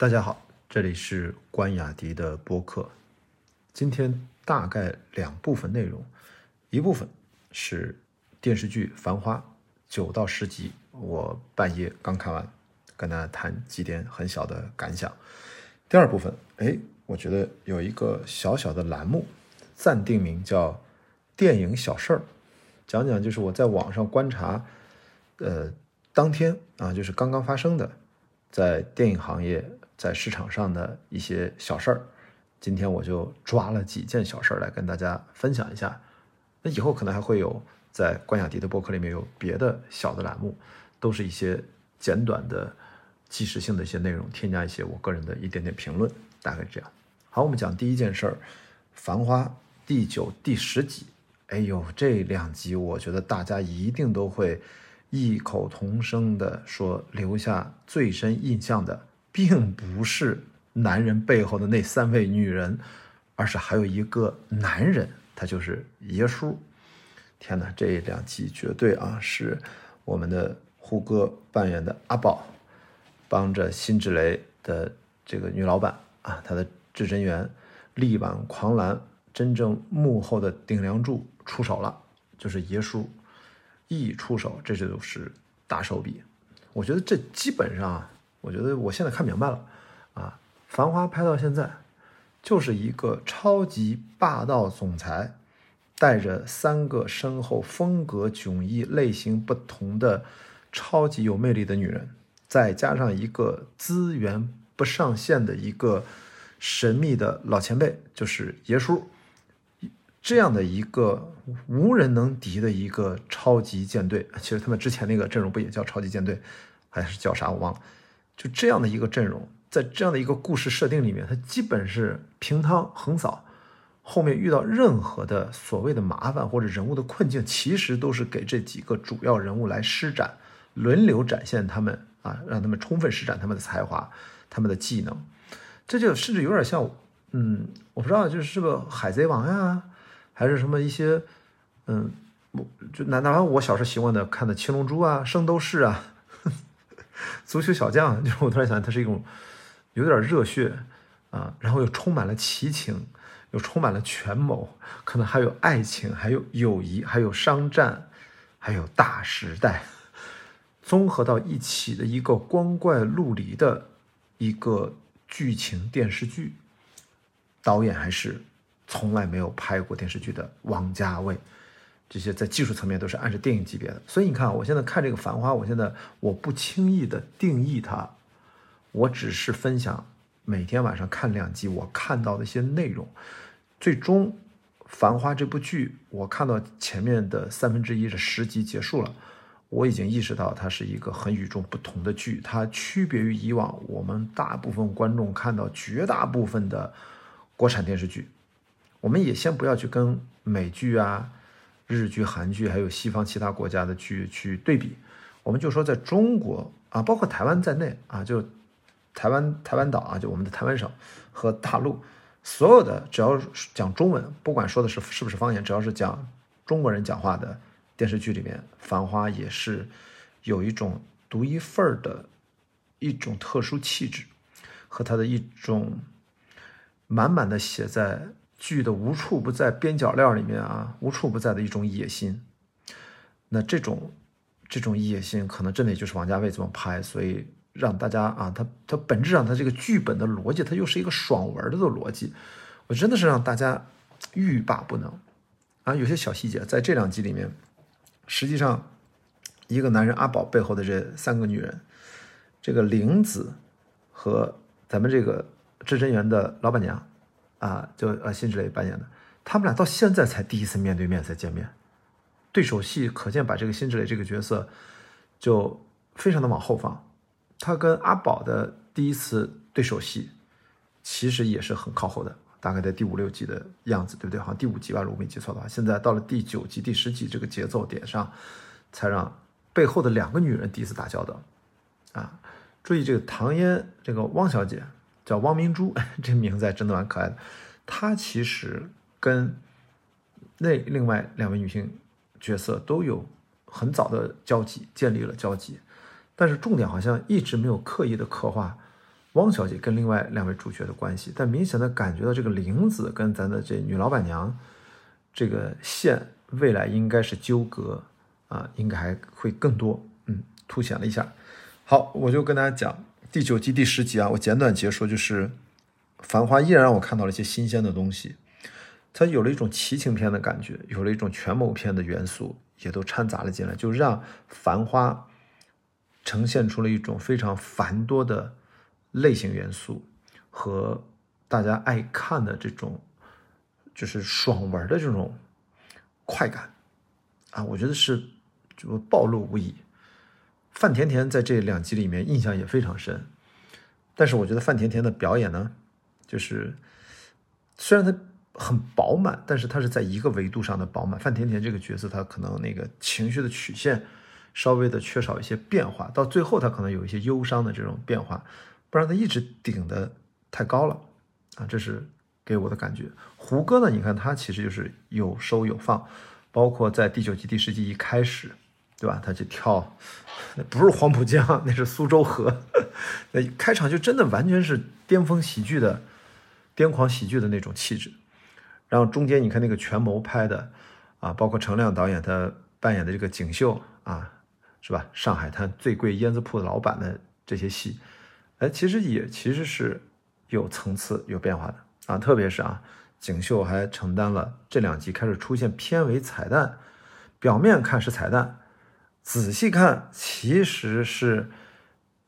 大家好，这里是关雅迪的播客。今天大概两部分内容，一部分是电视剧《繁花》九到十集，我半夜刚看完，跟大家谈几点很小的感想。第二部分，哎，我觉得有一个小小的栏目，暂定名叫“电影小事儿”，讲讲就是我在网上观察，呃，当天啊，就是刚刚发生的，在电影行业。在市场上的一些小事儿，今天我就抓了几件小事儿来跟大家分享一下。那以后可能还会有在关雅迪的博客里面有别的小的栏目，都是一些简短的、即时性的一些内容，添加一些我个人的一点点评论，大概是这样。好，我们讲第一件事儿，《繁花》第九、第十集。哎呦，这两集我觉得大家一定都会异口同声的说，留下最深印象的。并不是男人背后的那三位女人，而是还有一个男人，他就是爷叔。天哪，这两集绝对啊，是我们的胡歌扮演的阿宝，帮着辛芷蕾的这个女老板啊，她的至真园力挽狂澜，真正幕后的顶梁柱出手了，就是爷叔一出手，这就是大手笔。我觉得这基本上啊。我觉得我现在看明白了，啊，《繁花》拍到现在，就是一个超级霸道总裁，带着三个身后风格迥异、类型不同的超级有魅力的女人，再加上一个资源不上线的一个神秘的老前辈，就是爷叔，这样的一个无人能敌的一个超级舰队。其实他们之前那个阵容不也叫超级舰队，还是叫啥我忘了。就这样的一个阵容，在这样的一个故事设定里面，它基本是平汤横扫。后面遇到任何的所谓的麻烦或者人物的困境，其实都是给这几个主要人物来施展，轮流展现他们啊，让他们充分施展他们的才华、他们的技能。这就甚至有点像，嗯，我不知道，就是是个海贼王呀，还是什么一些，嗯，就哪哪怕我小时候习惯的看的七龙珠啊、圣斗士啊。足球小将，就是我突然想，它是一种有点热血啊，然后又充满了奇情，又充满了权谋，可能还有爱情，还有友谊，还有商战，还有大时代，综合到一起的一个光怪陆离的一个剧情电视剧。导演还是从来没有拍过电视剧的王家卫。这些在技术层面都是按照电影级别的，所以你看，我现在看这个《繁花》，我现在我不轻易的定义它，我只是分享每天晚上看两集我看到的一些内容。最终，《繁花》这部剧，我看到前面的三分之一的十集结束了，我已经意识到它是一个很与众不同的剧，它区别于以往我们大部分观众看到绝大部分的国产电视剧。我们也先不要去跟美剧啊。日剧、韩剧，还有西方其他国家的剧去对比，我们就说在中国啊，包括台湾在内啊，就台湾台湾岛啊，就我们的台湾省和大陆，所有的只要讲中文，不管说的是是不是方言，只要是讲中国人讲话的电视剧里面，《繁花》也是有一种独一份儿的一种特殊气质和它的一种满满的写在。剧的无处不在边角料里面啊，无处不在的一种野心。那这种这种野心，可能真的也就是王家卫这么拍，所以让大家啊，他他本质上他这个剧本的逻辑，他又是一个爽文的逻辑，我真的是让大家欲罢不能啊。有些小细节在这两集里面，实际上一个男人阿宝背后的这三个女人，这个玲子和咱们这个至真园的老板娘。啊，就呃，辛芷蕾扮演的，他们俩到现在才第一次面对面才见面，对手戏可见把这个辛芷蕾这个角色就非常的往后放。他跟阿宝的第一次对手戏其实也是很靠后的，大概在第五六集的样子，对不对？好像第五集吧，如果没记错的话。现在到了第九集、第十集这个节奏点上，才让背后的两个女人第一次打交道。啊，注意这个唐嫣，这个汪小姐。叫汪明珠，这名字还真的蛮可爱的。她其实跟那另外两位女性角色都有很早的交集，建立了交集。但是重点好像一直没有刻意的刻画汪小姐跟另外两位主角的关系，但明显的感觉到这个玲子跟咱的这女老板娘这个线未来应该是纠葛啊，应该还会更多，嗯，凸显了一下。好，我就跟大家讲第九集第十集啊，我简短结说，就是《繁花》依然让我看到了一些新鲜的东西，它有了一种奇情片的感觉，有了一种权谋片的元素，也都掺杂了进来，就让《繁花》呈现出了一种非常繁多的。类型元素和大家爱看的这种就是爽文的这种快感啊，我觉得是就暴露无遗。范甜甜在这两集里面印象也非常深，但是我觉得范甜甜的表演呢，就是虽然她很饱满，但是她是在一个维度上的饱满。范甜甜这个角色，她可能那个情绪的曲线稍微的缺少一些变化，到最后她可能有一些忧伤的这种变化。不然他一直顶的太高了，啊，这是给我的感觉。胡歌呢？你看他其实就是有收有放，包括在第九集、第十集一开始，对吧？他就跳，那不是黄浦江，那是苏州河。那开场就真的完全是巅峰喜剧的、癫狂喜剧的那种气质。然后中间你看那个权谋拍的，啊，包括程亮导演他扮演的这个锦绣啊，是吧？上海滩最贵烟子铺的老板的这些戏。哎，其实也其实是有层次、有变化的啊，特别是啊，锦绣还承担了这两集开始出现片尾彩蛋，表面看是彩蛋，仔细看其实是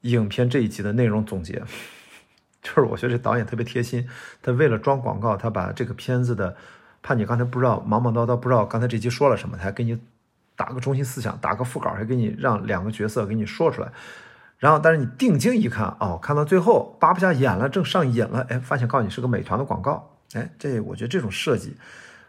影片这一集的内容总结。就是我觉得这导演特别贴心，他为了装广告，他把这个片子的，怕你刚才不知道忙忙叨叨不知道刚才这集说了什么，他还给你打个中心思想，打个副稿，还给你让两个角色给你说出来。然后，但是你定睛一看，哦，看到最后扒不下眼了，正上瘾了，哎，发现告诉你是个美团的广告，哎，这我觉得这种设计，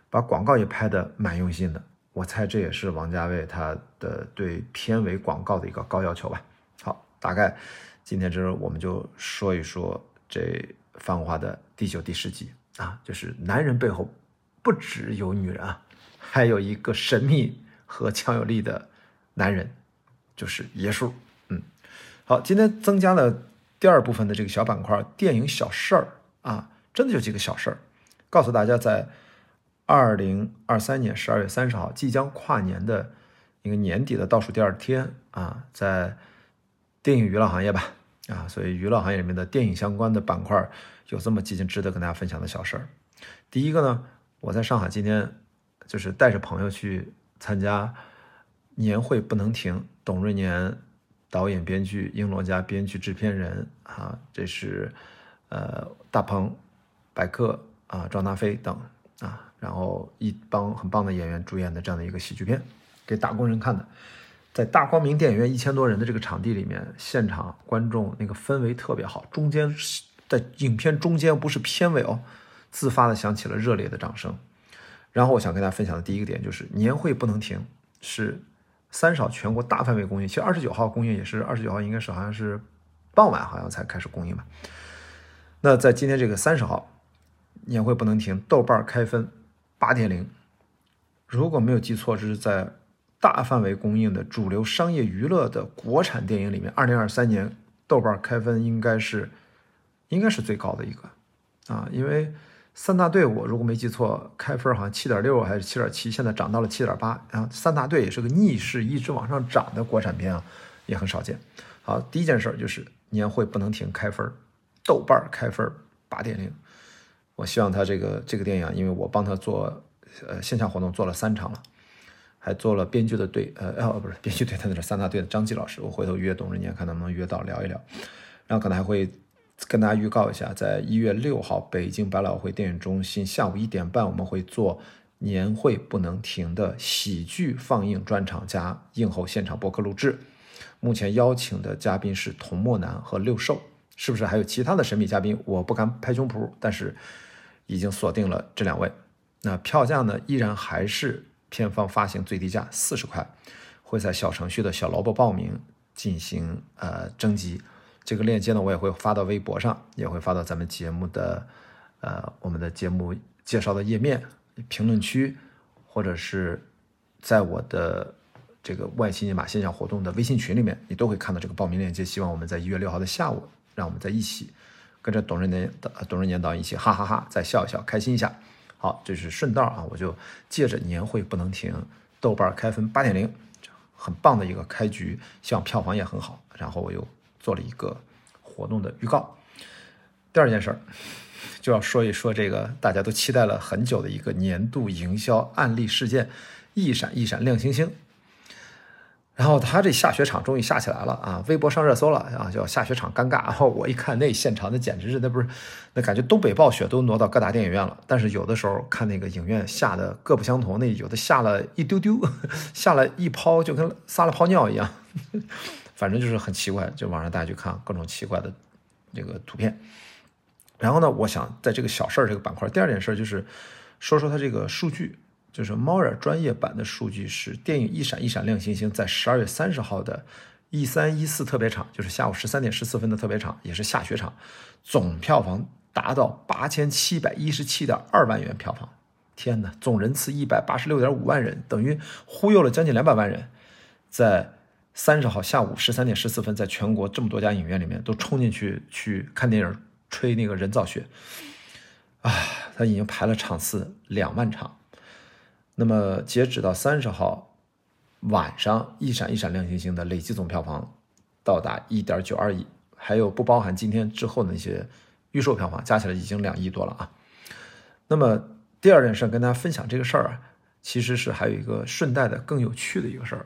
把广告也拍的蛮用心的。我猜这也是王家卫他的对片尾广告的一个高要求吧。好，大概今天这我们就说一说这《繁花》的第九、第十集啊，就是男人背后不只有女人啊，还有一个神秘和强有力的男人，就是爷叔。嗯好，今天增加了第二部分的这个小板块，电影小事儿啊，真的就几个小事儿，告诉大家，在二零二三年十二月三十号即将跨年的一个年底的倒数第二天啊，在电影娱乐行业吧啊，所以娱乐行业里面的电影相关的板块有这么几件值得跟大家分享的小事儿。第一个呢，我在上海今天就是带着朋友去参加年会不能停，董瑞年。导演、编剧英罗家，编剧、制片人啊，这是呃大鹏、百克啊、赵达飞等啊，然后一帮很棒的演员主演的这样的一个喜剧片，给打工人看的，在大光明电影院一千多人的这个场地里面，现场观众那个氛围特别好，中间在影片中间不是片尾哦，自发的响起了热烈的掌声。然后我想跟大家分享的第一个点就是年会不能停，是。三少全国大范围公映，其实二十九号公映也是二十九号，应该是好像是傍晚，好像才开始公映吧。那在今天这个三十号，年会不能停，豆瓣开分八点零。如果没有记错，这是在大范围供应的主流商业娱乐的国产电影里面，二零二三年豆瓣开分应该是应该是最高的一个啊，因为。三大队，我如果没记错，开分好像七点六还是七点七，现在涨到了七点八。然后三大队也是个逆势一直往上涨的国产片啊，也很少见。好，第一件事就是年会不能停，开分，豆瓣开分八点零。我希望他这个这个电影，因为我帮他做呃线下活动做了三场了，还做了编剧的队，呃哦不是编剧队，他那是三大队的张继老师，我回头约董仁年看能不能约到聊一聊，然后可能还会。跟大家预告一下，在一月六号北京百老汇电影中心下午一点半，我们会做年会不能停的喜剧放映专场加映后现场播客录制。目前邀请的嘉宾是童墨南和六兽，是不是还有其他的神秘嘉宾？我不敢拍胸脯，但是已经锁定了这两位。那票价呢，依然还是片方发行最低价四十块，会在小程序的小萝卜报名进行呃征集。这个链接呢，我也会发到微博上，也会发到咱们节目的，呃，我们的节目介绍的页面、评论区，或者是在我的这个外星尼玛线下活动的微信群里面，你都会看到这个报名链接。希望我们在一月六号的下午让我们在一起跟着董润年董润年导演一起哈哈哈再笑一笑，开心一下。好，这是顺道啊，我就借着年会不能停，豆瓣开分八点零，很棒的一个开局，希望票房也很好。然后我又做了一个活动的预告。第二件事儿，就要说一说这个大家都期待了很久的一个年度营销案例事件——一闪一闪亮星星。然后他这下雪场终于下起来了啊！微博上热搜了啊，叫下雪场尴尬。然后我一看那现场，那简直是那不是那感觉东北暴雪都挪到各大电影院了。但是有的时候看那个影院下的各不相同，那有的下了一丢丢，下了一泡就跟撒了泡尿一样，反正就是很奇怪。就网上大家去看各种奇怪的这个图片。然后呢，我想在这个小事儿这个板块，第二件事就是说说他这个数据。就是猫耳专业版的数据是，电影《一闪一闪亮星星》在十二月三十号的一三一四特别场，就是下午十三点十四分的特别场，也是下雪场，总票房达到八千七百一十七点二万元票房。天哪，总人次一百八十六点五万人，等于忽悠了将近两百万人，在三十号下午十三点十四分，在全国这么多家影院里面都冲进去去看电影，吹那个人造雪啊！他已经排了场次两万场。那么截止到三十号晚上，一闪一闪亮星星的累计总票房到达一点九二亿，还有不包含今天之后的那些预售票房，加起来已经两亿多了啊。那么第二件事跟大家分享这个事儿啊，其实是还有一个顺带的更有趣的一个事儿，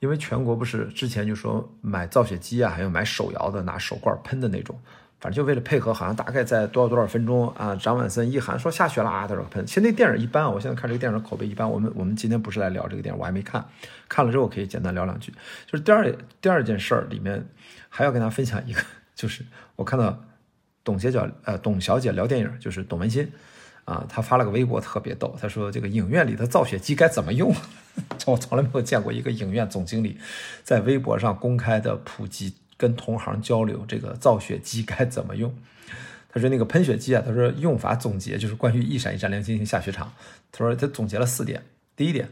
因为全国不是之前就说买造雪机啊，还有买手摇的拿手罐喷的那种。反正就为了配合，好像大概在多少多少分钟啊？张万森一喊说下雪了啊，他说喷。其实那电影一般啊，我现在看这个电影口碑一般。我们我们今天不是来聊这个电影，我还没看，看了之后可以简单聊两句。就是第二第二件事儿里面还要跟大家分享一个，就是我看到董姐叫呃董小姐聊电影，就是董文新啊，她发了个微博特别逗，她说这个影院里的造雪机该怎么用？我从来没有见过一个影院总经理在微博上公开的普及。跟同行交流这个造雪机该怎么用？他说那个喷雪机啊，他说用法总结就是关于一闪一闪亮晶星下雪场。他说他总结了四点：第一点，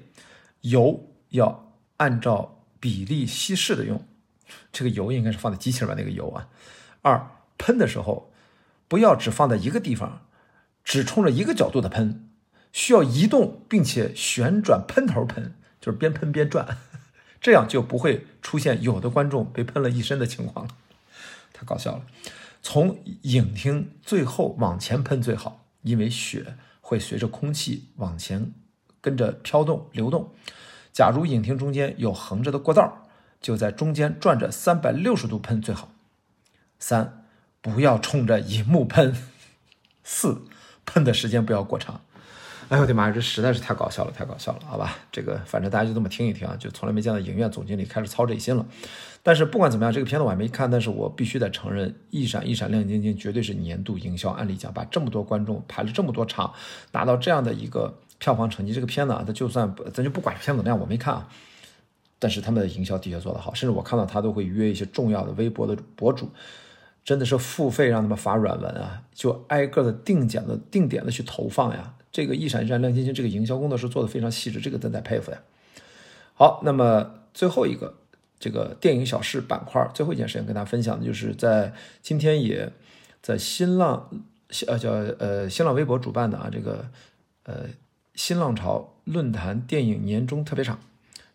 油要按照比例稀释的用，这个油应该是放在机器里边那个油啊。二，喷的时候不要只放在一个地方，只冲着一个角度的喷，需要移动并且旋转喷头喷，就是边喷边转。这样就不会出现有的观众被喷了一身的情况了，太搞笑了。从影厅最后往前喷最好，因为雪会随着空气往前跟着飘动流动。假如影厅中间有横着的过道，就在中间转着三百六十度喷最好。三，不要冲着银幕喷。四，喷的时间不要过长。哎呦我的妈呀，这实在是太搞笑了，太搞笑了，好吧？这个反正大家就这么听一听啊，就从来没见到影院总经理开始操这心了。但是不管怎么样，这个片子我还没看，但是我必须得承认，《一闪一闪亮晶晶》绝对是年度营销案例奖，把这么多观众排了这么多场，拿到这样的一个票房成绩。这个片子啊，它就算咱就不管片子怎么样，我没看啊，但是他们的营销的确做得好，甚至我看到他都会约一些重要的微博的博主，真的是付费让他们发软文啊，就挨个的定点的定点的去投放呀。这个一闪一闪亮晶晶，这个营销工作是做的非常细致，这个真在佩服呀。好，那么最后一个这个电影小事板块，最后一件事情跟大家分享的就是在今天也在新浪呃叫呃新浪微博主办的啊这个呃新浪潮论坛电影年终特别场，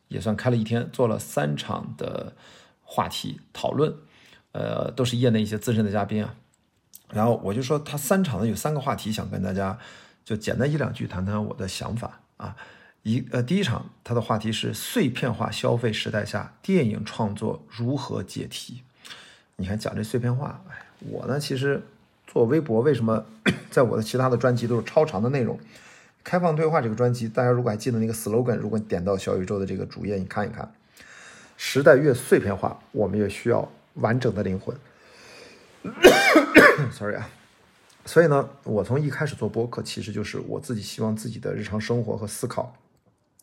也算开了一天，做了三场的话题讨论，呃都是业内一些资深的嘉宾啊。然后我就说他三场呢有三个话题想跟大家。就简单一两句谈谈我的想法啊，一呃第一场他的话题是碎片化消费时代下电影创作如何解题。你看讲这碎片化，哎，我呢其实做微博为什么 在我的其他的专辑都是超长的内容？开放对话这个专辑，大家如果还记得那个 slogan，如果你点到小宇宙的这个主页，你看一看，时代越碎片化，我们越需要完整的灵魂。Sorry 啊。所以呢，我从一开始做播客，其实就是我自己希望自己的日常生活和思考，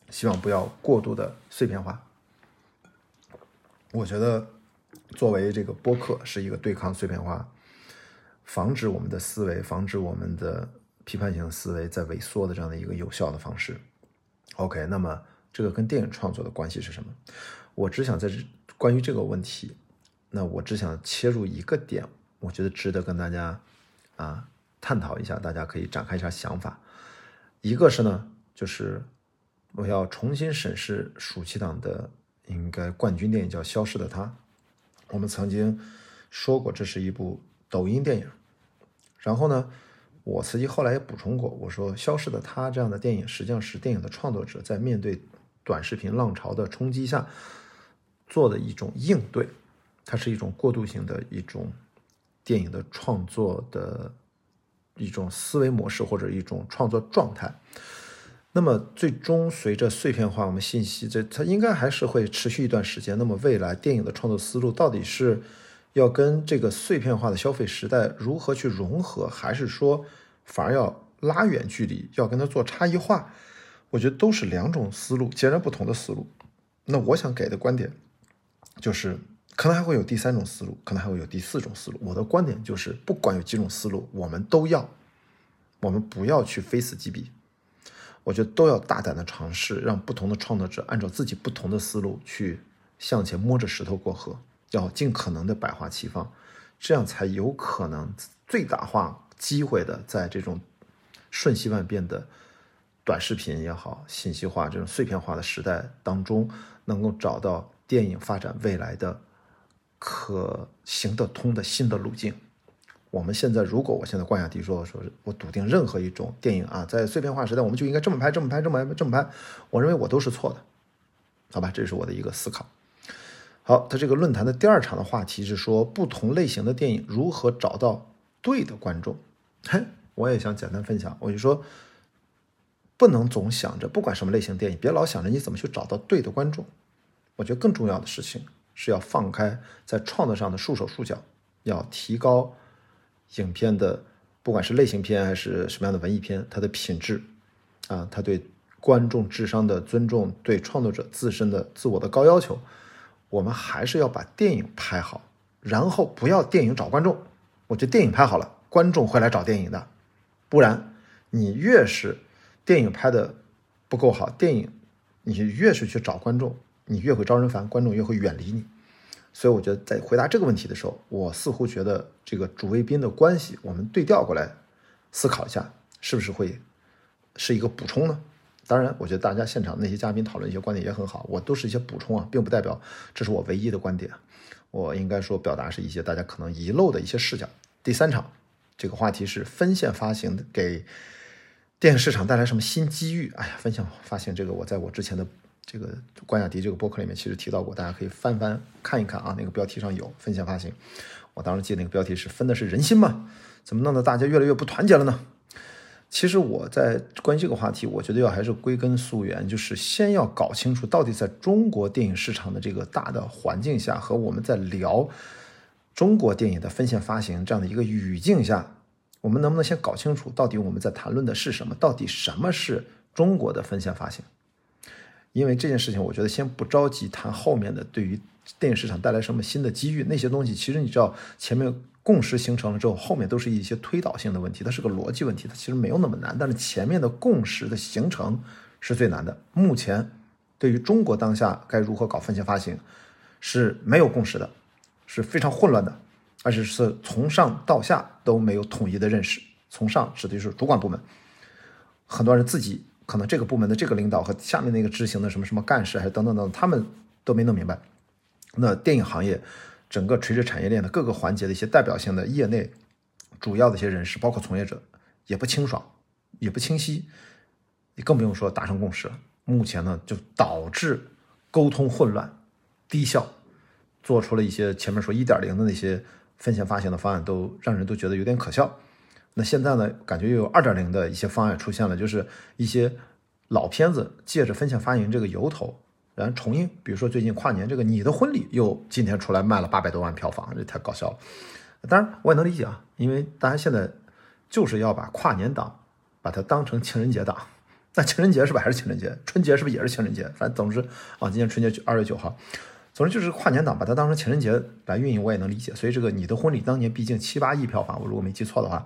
希望不要过度的碎片化。我觉得，作为这个播客是一个对抗碎片化，防止我们的思维，防止我们的批判性思维在萎缩的这样的一个有效的方式。OK，那么这个跟电影创作的关系是什么？我只想在这关于这个问题，那我只想切入一个点。我觉得值得跟大家啊探讨一下，大家可以展开一下想法。一个是呢，就是我要重新审视暑期档的应该冠军电影叫《消失的她》，我们曾经说过这是一部抖音电影，然后呢。我自己后来也补充过，我说《消失的她》这样的电影，实际上是电影的创作者在面对短视频浪潮的冲击下做的一种应对，它是一种过渡性的一种电影的创作的一种思维模式或者一种创作状态。那么最终随着碎片化，我们信息这它应该还是会持续一段时间。那么未来电影的创作思路到底是？要跟这个碎片化的消费时代如何去融合，还是说反而要拉远距离，要跟它做差异化？我觉得都是两种思路，截然不同的思路。那我想给的观点就是，可能还会有第三种思路，可能还会有第四种思路。我的观点就是，不管有几种思路，我们都要，我们不要去非死即彼。我觉得都要大胆的尝试，让不同的创作者按照自己不同的思路去向前摸着石头过河。要尽可能的百花齐放，这样才有可能最大化机会的，在这种瞬息万变的短视频也好、信息化这种碎片化的时代当中，能够找到电影发展未来的可行得通的新的路径。我们现在，如果我现在冠亚迪说说，我笃定任何一种电影啊，在碎片化时代，我们就应该这么拍、这么拍、这么拍、这么拍，我认为我都是错的，好吧？这是我的一个思考。好，他这个论坛的第二场的话题是说不同类型的电影如何找到对的观众。嘿，我也想简单分享，我就说不能总想着不管什么类型电影，别老想着你怎么去找到对的观众。我觉得更重要的事情是要放开在创作上的束手束脚，要提高影片的不管是类型片还是什么样的文艺片，它的品质啊，它对观众智商的尊重，对创作者自身的自我的高要求。我们还是要把电影拍好，然后不要电影找观众。我觉得电影拍好了，观众会来找电影的。不然，你越是电影拍的不够好，电影你越是去找观众，你越会招人烦，观众越会远离你。所以，我觉得在回答这个问题的时候，我似乎觉得这个主谓宾的关系，我们对调过来思考一下，是不是会是一个补充呢？当然，我觉得大家现场那些嘉宾讨论一些观点也很好，我都是一些补充啊，并不代表这是我唯一的观点。我应该说表达是一些大家可能遗漏的一些视角。第三场这个话题是分线发行给电影市场带来什么新机遇？哎呀，分线发行这个我在我之前的这个关雅迪这个博客里面其实提到过，大家可以翻翻看一看啊，那个标题上有分线发行。我当时记得那个标题是分的是人心嘛？怎么弄得大家越来越不团结了呢？其实我在关于这个话题，我觉得要还是归根溯源，就是先要搞清楚到底在中国电影市场的这个大的环境下，和我们在聊中国电影的分线发行这样的一个语境下，我们能不能先搞清楚到底我们在谈论的是什么？到底什么是中国的分线发行？因为这件事情，我觉得先不着急谈后面的对于电影市场带来什么新的机遇，那些东西其实你知道前面。共识形成了之后，后面都是一些推导性的问题，它是个逻辑问题，它其实没有那么难。但是前面的共识的形成是最难的。目前对于中国当下该如何搞分线发行是没有共识的，是非常混乱的，而且是从上到下都没有统一的认识。从上指的就是主管部门，很多人自己可能这个部门的这个领导和下面那个执行的什么什么干事，还是等等等，他们都没弄明白。那电影行业。整个垂直产业链的各个环节的一些代表性的业内主要的一些人士，包括从业者，也不清爽，也不清晰，你更不用说达成共识了。目前呢，就导致沟通混乱、低效，做出了一些前面说一点零的那些分线发行的方案，都让人都觉得有点可笑。那现在呢，感觉又有二点零的一些方案出现了，就是一些老片子借着分享发行这个由头。然后重映，比如说最近跨年这个《你的婚礼》又今天出来卖了八百多万票房，这太搞笑了。当然我也能理解啊，因为大家现在就是要把跨年档把它当成情人节档。那情人节是不是还是情人节？春节是不是也是情人节？反正总之啊，今年春节二月九号，总之就是跨年档把它当成情人节来运营，我也能理解。所以这个《你的婚礼》当年毕竟七八亿票房，我如果没记错的话。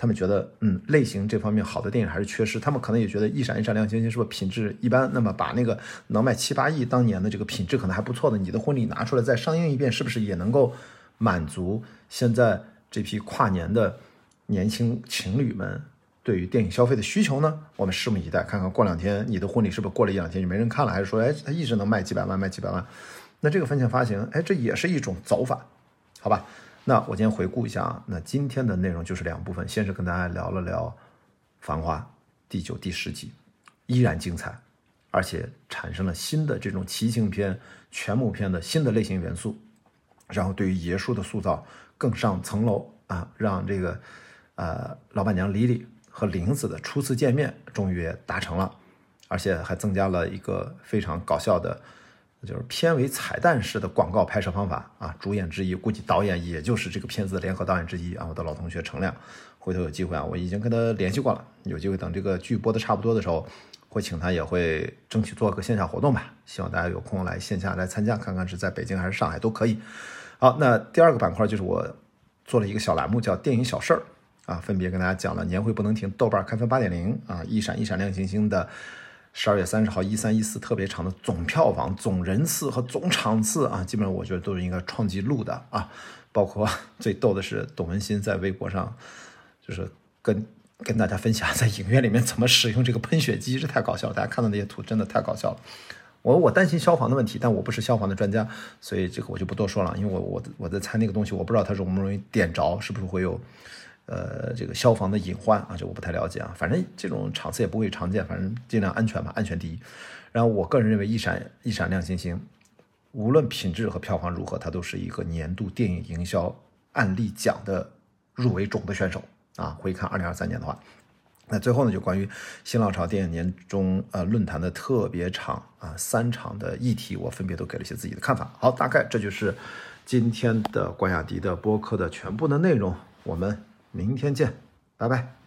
他们觉得，嗯，类型这方面好的电影还是缺失。他们可能也觉得《一闪一闪亮晶晶》是不是品质一般？那么把那个能卖七八亿当年的这个品质可能还不错的《你的婚礼》拿出来再上映一遍，是不是也能够满足现在这批跨年的年轻情侣们对于电影消费的需求呢？我们拭目以待，看看过两天你的婚礼是不是过了一两天就没人看了，还是说，哎，它一直能卖几百万，卖几百万？那这个分钱发行，哎，这也是一种走法，好吧？那我今天回顾一下啊，那今天的内容就是两部分，先是跟大家聊了聊《繁花》第九、第十集，依然精彩，而且产生了新的这种奇情片、全母片的新的类型元素，然后对于爷叔的塑造更上层楼啊，让这个呃老板娘李李和玲子的初次见面终于也达成了，而且还增加了一个非常搞笑的。就是片尾彩蛋式的广告拍摄方法啊，主演之一，估计导演也就是这个片子的联合导演之一啊，我的老同学程亮，回头有机会啊，我已经跟他联系过了，有机会等这个剧播的差不多的时候，会请他，也会争取做个线下活动吧，希望大家有空来线下来参加，看看是在北京还是上海都可以。好，那第二个板块就是我做了一个小栏目，叫电影小事儿啊，分别跟大家讲了年会不能停，豆瓣开分八点零啊，一闪一闪亮星星的。十二月三十号，一三一四特别长的总票房、总人次和总场次啊，基本上我觉得都是应该创纪录的啊。包括 最逗的是，董文新在微博上就是跟跟大家分享在影院里面怎么使用这个喷血机，这太搞笑了。大家看到那些图真的太搞笑了。我我担心消防的问题，但我不是消防的专家，所以这个我就不多说了。因为我我我在猜那个东西，我不知道它容不容易点着，是不是会有。呃，这个消防的隐患啊，这我不太了解啊。反正这种场次也不会常见，反正尽量安全吧，安全第一。然后我个人认为，一闪一闪亮星星，无论品质和票房如何，它都是一个年度电影营销案例奖的入围种的选手啊。回看二零二三年的话，那最后呢，就关于新浪潮电影年中呃论坛的特别场啊，三场的议题，我分别都给了一些自己的看法。好，大概这就是今天的关雅迪的播客的全部的内容，我们。明天见，拜拜。